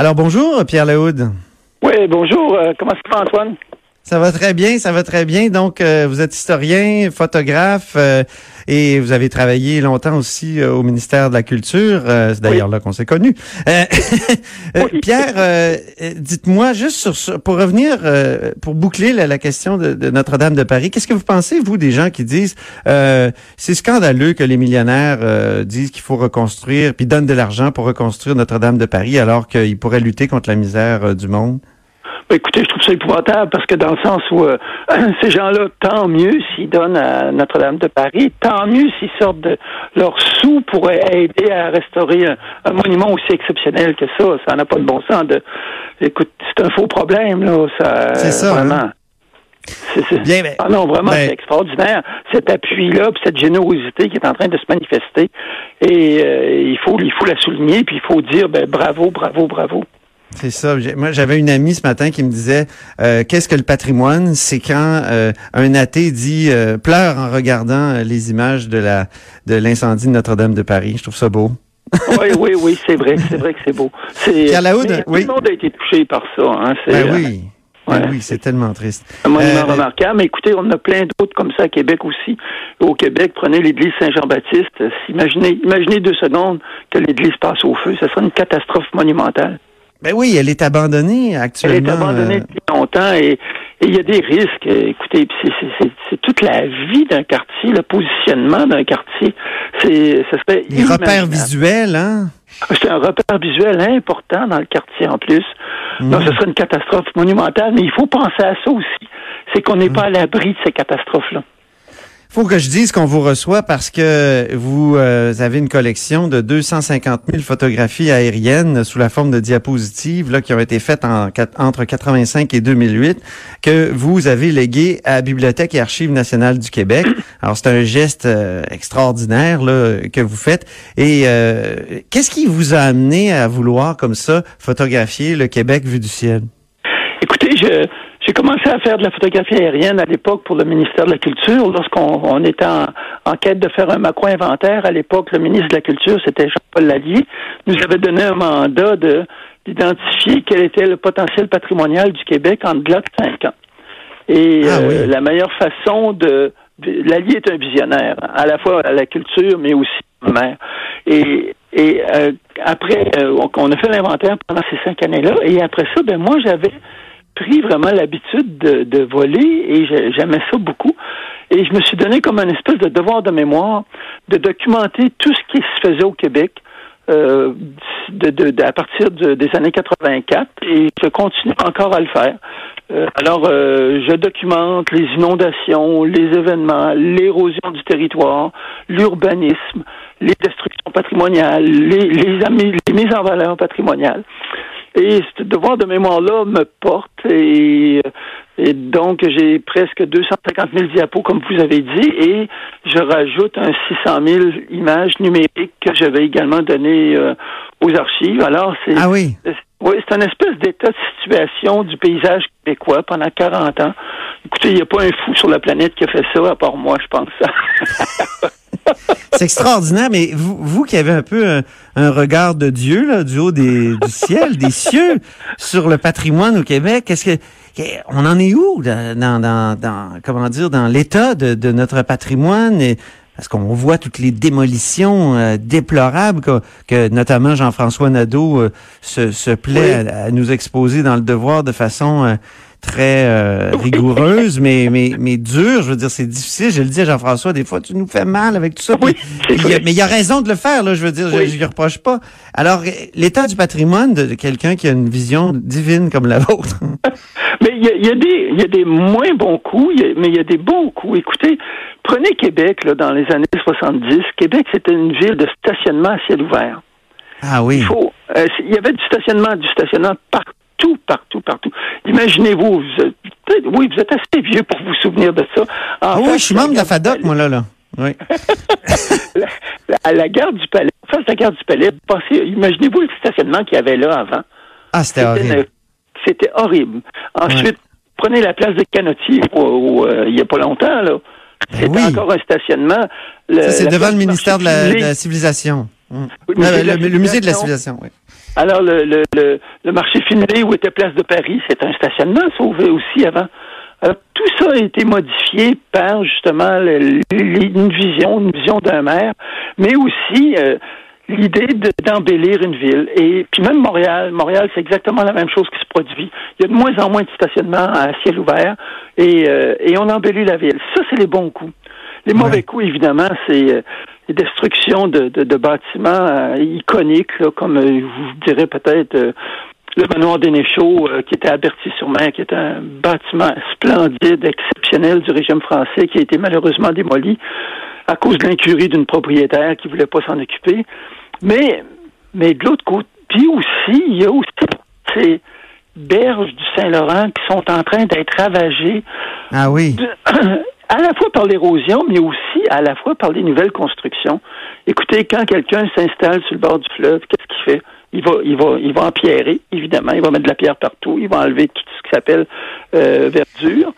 Alors bonjour, Pierre Lehoud. Oui, bonjour. Euh, comment ça va, Antoine? Ça va très bien, ça va très bien. Donc, euh, vous êtes historien, photographe, euh, et vous avez travaillé longtemps aussi euh, au ministère de la Culture. C'est d'ailleurs là qu'on s'est connus. Oui. Pierre, dites-moi juste sur, sur, pour revenir, pour boucler la, la question de, de, Notre-Dame de Paris. Qu'est-ce que vous pensez, vous, des gens qui disent c'est scandaleux que les millionnaires disent qu'il faut reconstruire, puis donnent de l'argent pour reconstruire Notre-Dame de Paris, alors qu'ils pourraient lutter contre la misère du monde? Écoutez, je trouve ça épouvantable parce que dans le sens où euh, ces gens-là, tant mieux s'ils donnent à Notre-Dame de Paris, tant mieux s'ils sortent de leurs sous pour aider à restaurer un, un monument aussi exceptionnel que ça. Ça n'a pas de bon sens. De, écoute, c'est un faux problème là. Ça, c'est ça. Vraiment. Hein? C'est, Bien, mais, ah non, vraiment, ben, c'est extraordinaire. Cet appui-là, puis cette générosité qui est en train de se manifester. Et euh, il faut, il faut la souligner, puis il faut dire, ben, bravo, bravo, bravo. C'est ça. Moi, j'avais une amie ce matin qui me disait euh, qu'est-ce que le patrimoine? C'est quand euh, un athée dit euh, pleure en regardant euh, les images de la de l'incendie de Notre-Dame de Paris. Je trouve ça beau. oui, oui, oui, c'est vrai, c'est vrai que c'est beau. C'est, Pierre Laoud, oui. Tout le monde a été touché par ça. Hein, ben oui. Ben oui, c'est tellement triste. Un monument remarquable. Mais écoutez, on en a plein d'autres comme ça à Québec aussi. Au Québec, prenez l'église Saint-Jean-Baptiste. Imaginez, imaginez deux secondes que l'église passe au feu. Ce serait une catastrophe monumentale. Ben oui, elle est abandonnée actuellement. Elle est abandonnée euh... depuis longtemps et il y a des risques. Écoutez, c'est toute la vie d'un quartier, le positionnement d'un quartier. C'est, ça serait Les repères visuels, hein? C'est un repère visuel important dans le quartier en plus. Mmh. Donc, ce serait une catastrophe monumentale, mais il faut penser à ça aussi. C'est qu'on n'est mmh. pas à l'abri de ces catastrophes-là faut que je dise qu'on vous reçoit parce que vous euh, avez une collection de 250 000 photographies aériennes sous la forme de diapositives là, qui ont été faites en, entre 85 et 2008 que vous avez légué à Bibliothèque et Archives nationales du Québec. Alors, c'est un geste euh, extraordinaire là, que vous faites. Et euh, qu'est-ce qui vous a amené à vouloir comme ça photographier le Québec vu du ciel? Écoutez, je j'ai commencé à faire de la photographie aérienne à l'époque pour le ministère de la Culture lorsqu'on on était en, en, quête de faire un macro-inventaire. À l'époque, le ministre de la Culture, c'était Jean-Paul Lallier, nous avait donné un mandat de d'identifier quel était le potentiel patrimonial du Québec en delà de cinq ans. Et ah, oui. euh, la meilleure façon de, de Lallier est un visionnaire, à la fois à la culture, mais aussi maire. Et, et euh, après, euh, on a fait l'inventaire pendant ces cinq années-là. Et après ça, ben moi, j'avais pris vraiment l'habitude de, de, voler et j'aimais ça beaucoup. Et je me suis donné comme un espèce de devoir de mémoire de documenter tout ce qui se faisait au Québec euh, de, de, à partir des années 84 et je continue encore à le faire. Euh, alors, euh, je documente les inondations, les événements, l'érosion du territoire, l'urbanisme, les destructions patrimoniales, les, les, les mises en valeur patrimoniales. Et ce devoir de mémoire-là me porte et, et donc j'ai presque 250 000 diapos, comme vous avez dit, et je rajoute un 600 000 images numériques que je vais également donner euh, aux archives. Alors, c'est ah oui. Oui, c'est un espèce d'état de situation du paysage québécois pendant 40 ans. Écoutez, il n'y a pas un fou sur la planète qui a fait ça, à part moi, je pense. c'est extraordinaire, mais vous, vous qui avez un peu un, un regard de Dieu, là, du haut des, du ciel, des cieux, sur le patrimoine au Québec, qu'est-ce que on en est où dans, dans, dans comment dire dans l'état de, de, notre patrimoine? Et, parce qu'on voit toutes les démolitions euh, déplorables que, que notamment Jean-François Nadeau euh, se, se, plaît oui. à, à, nous exposer dans le devoir de façon euh, très euh, rigoureuse, mais, mais, mais dure. Je veux dire, c'est difficile. Je le dis à Jean-François, des fois, tu nous fais mal avec tout ça. Oui, il a, mais il a raison de le faire, là. Je veux dire, oui. je ne lui reproche pas. Alors, l'état du patrimoine de, de quelqu'un qui a une vision divine comme la vôtre. mais il y a, y des, y a des moins bons coups, y mais il y a des bons coups. Écoutez, prenez Québec, là, dans les années 70. Québec, c'était une ville de stationnement à ciel ouvert. Ah oui. Il, faut, euh, il y avait du stationnement, du stationnement partout, partout, partout. Imaginez-vous, vous oui, vous êtes assez vieux pour vous souvenir de ça. En Ah oui, je suis membre de la FADOC, moi, là, là. Oui. À la gare du Palais, en face de la gare du Palais, imaginez-vous le stationnement qu'il y avait là avant. Ah, c'était horrible. C'était horrible. Ensuite, prenez la place de Canotier euh, il n'y a pas longtemps, là. C'était Ben oui. encore un stationnement. Le- Ça, c'est la devant le ministère de la, de la civilisation. Le musée Euh, de la le, de la civilisation, oui. Alors, le, le, le, le marché Finlay où était Place de Paris, c'est un stationnement sauvé aussi avant. Alors, tout ça a été modifié par, justement, le- une vision, une vision d'un maire, mais aussi euh, l'idée de- d'embellir une ville. Et puis même Montréal, Montréal, c'est exactement la même chose qui se produit. Il y a de moins en moins de stationnements à ciel ouvert et, euh, et on embellit la ville. Ça, c'est les bons coups. Les mauvais Ouais. coups, évidemment, c'est les destructions de, de, de bâtiments euh, iconiques, là, comme euh, vous dirais peut-être euh, le manoir Dénéchaud, euh, qui était à Berthier-sur-Mer, qui est un bâtiment splendide, exceptionnel du régime français, qui a été malheureusement démoli à cause de l'incurie d'une propriétaire qui voulait pas s'en occuper. Mais, mais de l'autre côté, puis aussi, il y a aussi ces berges du Saint-Laurent qui sont en train d'être ravagées Ah oui. de- à la fois par l'érosion, mais aussi à la fois par les nouvelles constructions. Écoutez, quand quelqu'un s'installe sur le bord du fleuve, qu'est-ce qu'il fait? Il va, il va, il va empierrer, évidemment. Il va mettre de la pierre partout. Il va enlever tout ce qui s'appelle euh, verdure.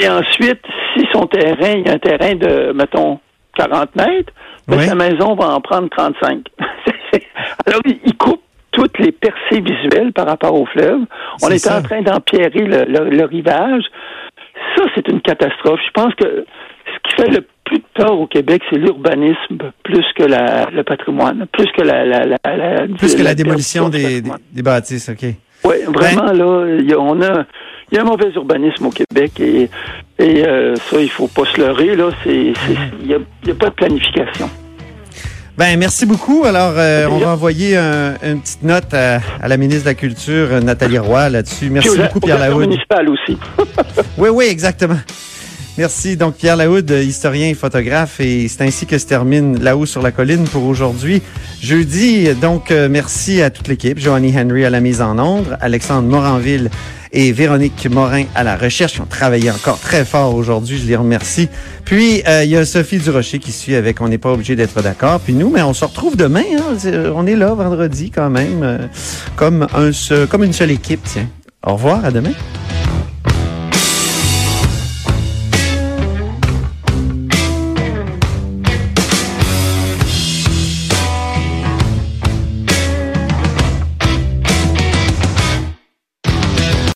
Et ensuite, si son terrain, il y a un terrain de, mettons, 40 mètres, ben, Oui. sa maison va en prendre 35. Alors, il, coupe toutes les percées visuelles par rapport au fleuve. On est ça. en train d'empierrer le, le- le rivage. Ça, c'est une catastrophe. Je pense que ce qui fait le plus de tort au Québec, c'est l'urbanisme plus que la, le patrimoine, plus que la, la, la, la- Plus que la démolition des, des, bâtisses, OK. Oui, vraiment, là, il y a, on a, il y a un mauvais urbanisme au Québec et, et euh, ça, il faut pas se leurrer, là. C'est, c'est- il y a, il y a pas de planification. Ben, merci beaucoup. Alors, euh, on va envoyer un- une petite note à, à la ministre de la Culture, Nathalie Roy, là-dessus. Merci aux- beaucoup, Pierre Lahoud. municipales aussi. Oui, oui, exactement. Merci. Donc, Pierre Lahoud, historien et photographe, et c'est ainsi que se termine là-haut sur la colline pour aujourd'hui. Jeudi, donc, euh, merci à toute l'équipe. Joanny Henry à la mise en ombre, Alexandre Moranville et Véronique Morin à la recherche. Ils ont travaillé encore très fort aujourd'hui. Je les remercie. Puis, euh, il y a Sophie Durocher qui suit avec On n'est pas obligé d'être d'accord. Puis nous, mais on se retrouve demain. hein. On est là vendredi quand même, euh, comme, un, se- comme une seule équipe. Tiens. Au revoir, à demain.